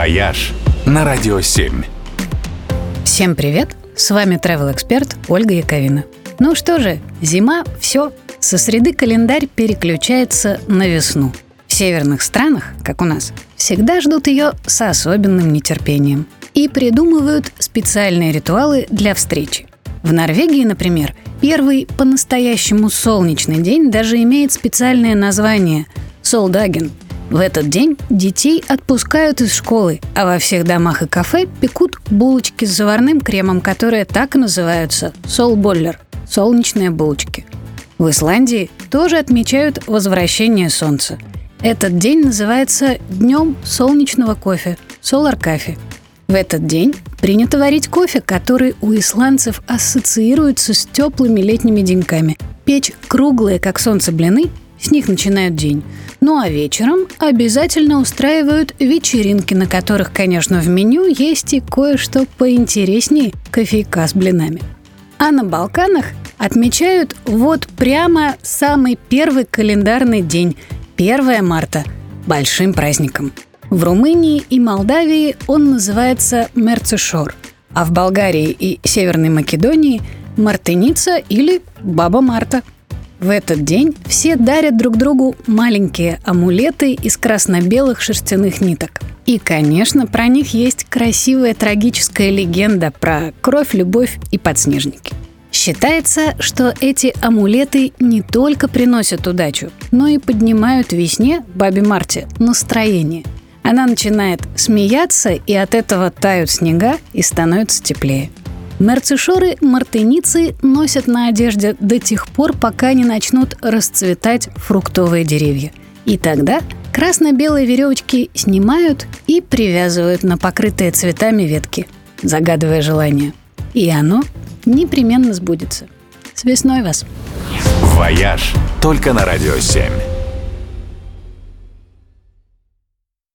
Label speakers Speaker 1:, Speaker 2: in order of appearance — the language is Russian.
Speaker 1: «Вояж» на Радио 7.
Speaker 2: Всем привет! С вами travel эксперт Ольга Яковина. Ну что же, зима – все. Со среды календарь переключается на весну. В северных странах, как у нас, всегда ждут ее с особенным нетерпением и придумывают специальные ритуалы для встречи. В Норвегии, например, первый по-настоящему солнечный день даже имеет специальное название – Soldagen – в этот день детей отпускают из школы, а во всех домах и кафе пекут булочки с заварным кремом, которые так и называются – солболлер – солнечные булочки. В Исландии тоже отмечают возвращение солнца. Этот день называется Днем солнечного кофе – солар-кафе. В этот день принято варить кофе, который у исландцев ассоциируется с теплыми летними деньками. Печь круглые, как солнце, блины с них начинают день. Ну а вечером обязательно устраивают вечеринки, на которых, конечно, в меню есть и кое-что поинтереснее кофейка с блинами. А на Балканах отмечают вот прямо самый первый календарный день, 1 марта, большим праздником. В Румынии и Молдавии он называется Мерцешор, а в Болгарии и Северной Македонии – Мартеница или Баба Марта – в этот день все дарят друг другу маленькие амулеты из красно-белых шерстяных ниток. И, конечно, про них есть красивая трагическая легенда про кровь, любовь и подснежники. Считается, что эти амулеты не только приносят удачу, но и поднимают весне, бабе Марте, настроение. Она начинает смеяться, и от этого тают снега и становится теплее. Мэрцишоры, мартеницы носят на одежде до тех пор, пока не начнут расцветать фруктовые деревья. И тогда красно-белые веревочки снимают и привязывают на покрытые цветами ветки, загадывая желание. И оно непременно сбудется. С весной вас!
Speaker 1: «Вояж» только на «Радио 7».